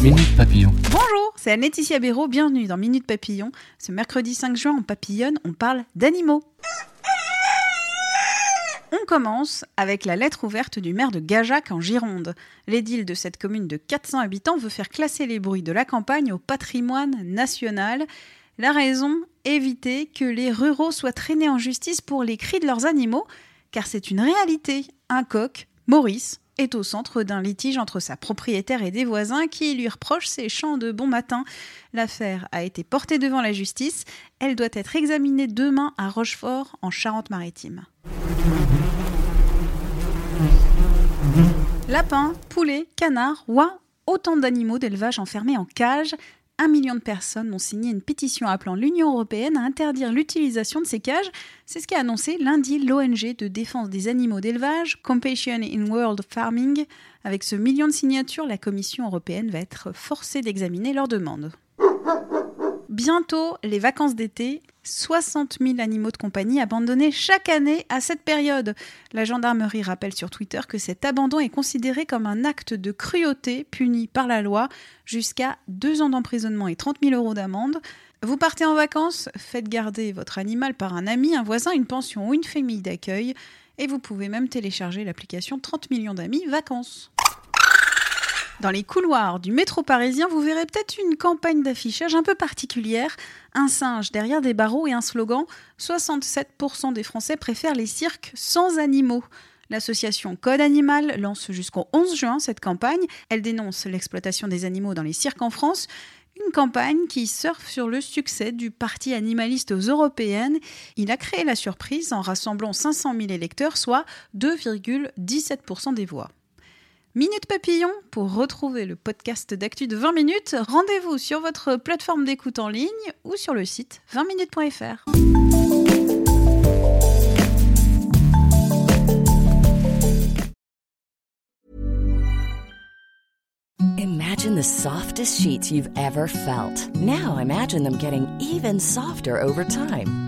Bonjour, c'est Anne-Laetitia Béraud, bienvenue dans Minute Papillon. Ce mercredi 5 juin, en papillonne, on parle d'animaux. On commence avec la lettre ouverte du maire de Gajac en Gironde. L'édile de cette commune de 400 habitants veut faire classer les bruits de la campagne au patrimoine national. La raison Éviter que les ruraux soient traînés en justice pour les cris de leurs animaux, car c'est une réalité. Un coq, Maurice, est au centre d'un litige entre sa propriétaire et des voisins qui lui reprochent ses chants de bon matin. L'affaire a été portée devant la justice. Elle doit être examinée demain à Rochefort, en Charente-Maritime. Lapins, poulets, canards, oies, autant d'animaux d'élevage enfermés en cage. Un million de personnes ont signé une pétition appelant l'Union européenne à interdire l'utilisation de ces cages. C'est ce qu'a annoncé lundi l'ONG de défense des animaux d'élevage, Compassion in World Farming. Avec ce million de signatures, la Commission européenne va être forcée d'examiner leurs demandes. Bientôt les vacances d'été, 60 000 animaux de compagnie abandonnés chaque année à cette période. La gendarmerie rappelle sur Twitter que cet abandon est considéré comme un acte de cruauté puni par la loi, jusqu'à 2 ans d'emprisonnement et 30 000 euros d'amende. Vous partez en vacances, faites garder votre animal par un ami, un voisin, une pension ou une famille d'accueil, et vous pouvez même télécharger l'application 30 millions d'amis vacances. Dans les couloirs du métro parisien, vous verrez peut-être une campagne d'affichage un peu particulière. Un singe derrière des barreaux et un slogan 67% des Français préfèrent les cirques sans animaux. L'association Code Animal lance jusqu'au 11 juin cette campagne. Elle dénonce l'exploitation des animaux dans les cirques en France. Une campagne qui surfe sur le succès du parti animaliste aux européennes. Il a créé la surprise en rassemblant 500 000 électeurs, soit 2,17% des voix. Minute Papillon, pour retrouver le podcast d'actu de 20 minutes, rendez-vous sur votre plateforme d'écoute en ligne ou sur le site 20minutes.fr. Imagine the softest sheets you've ever felt. Now imagine them getting even softer over time.